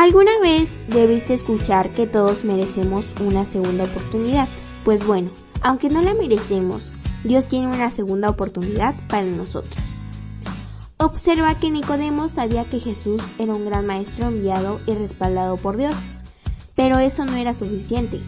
¿Alguna vez debiste escuchar que todos merecemos una segunda oportunidad? Pues bueno, aunque no la merecemos, Dios tiene una segunda oportunidad para nosotros. Observa que Nicodemo sabía que Jesús era un gran maestro enviado y respaldado por Dios. Pero eso no era suficiente.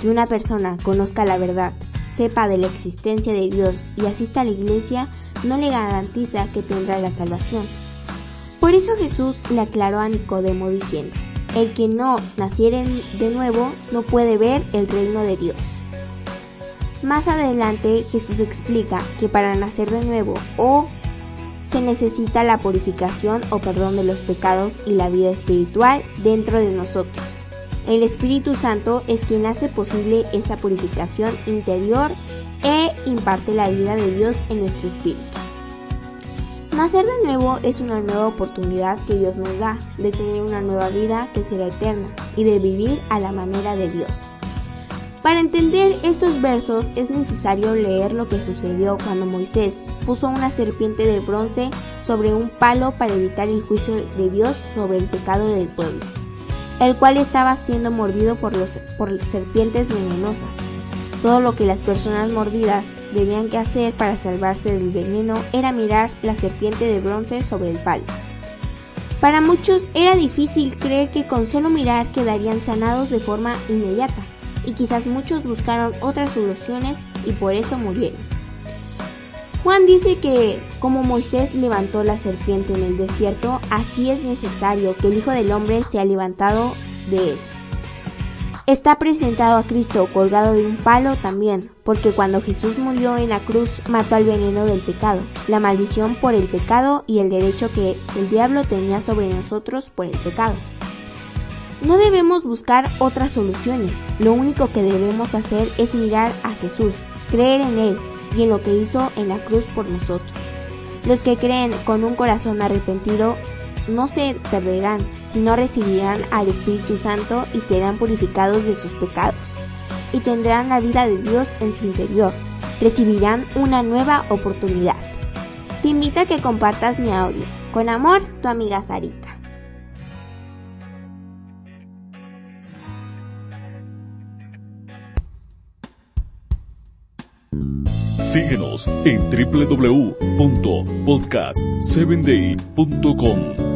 Que una persona conozca la verdad, sepa de la existencia de Dios y asista a la iglesia no le garantiza que tendrá la salvación. Por eso Jesús le aclaró a Nicodemo diciendo, el que no naciere de nuevo no puede ver el reino de Dios. Más adelante Jesús explica que para nacer de nuevo o se necesita la purificación o perdón de los pecados y la vida espiritual dentro de nosotros. El Espíritu Santo es quien hace posible esa purificación interior e imparte la vida de Dios en nuestro espíritu. Nacer de nuevo es una nueva oportunidad que Dios nos da de tener una nueva vida que será eterna y de vivir a la manera de Dios. Para entender estos versos es necesario leer lo que sucedió cuando Moisés puso una serpiente de bronce sobre un palo para evitar el juicio de Dios sobre el pecado del pueblo el cual estaba siendo mordido por, los, por serpientes venenosas. Todo lo que las personas mordidas debían hacer para salvarse del veneno era mirar la serpiente de bronce sobre el palo. Para muchos era difícil creer que con solo mirar quedarían sanados de forma inmediata, y quizás muchos buscaron otras soluciones y por eso murieron. Juan dice que como Moisés levantó la serpiente en el desierto, así es necesario que el Hijo del Hombre sea levantado de él. Está presentado a Cristo colgado de un palo también, porque cuando Jesús murió en la cruz mató al veneno del pecado, la maldición por el pecado y el derecho que el diablo tenía sobre nosotros por el pecado. No debemos buscar otras soluciones, lo único que debemos hacer es mirar a Jesús, creer en Él, y en lo que hizo en la cruz por nosotros. Los que creen con un corazón arrepentido no se perderán, sino recibirán al Espíritu Santo y serán purificados de sus pecados, y tendrán la vida de Dios en su interior, recibirán una nueva oportunidad. Te invito a que compartas mi audio. Con amor, tu amiga Sarita. Síguenos en www.podcast7day.com.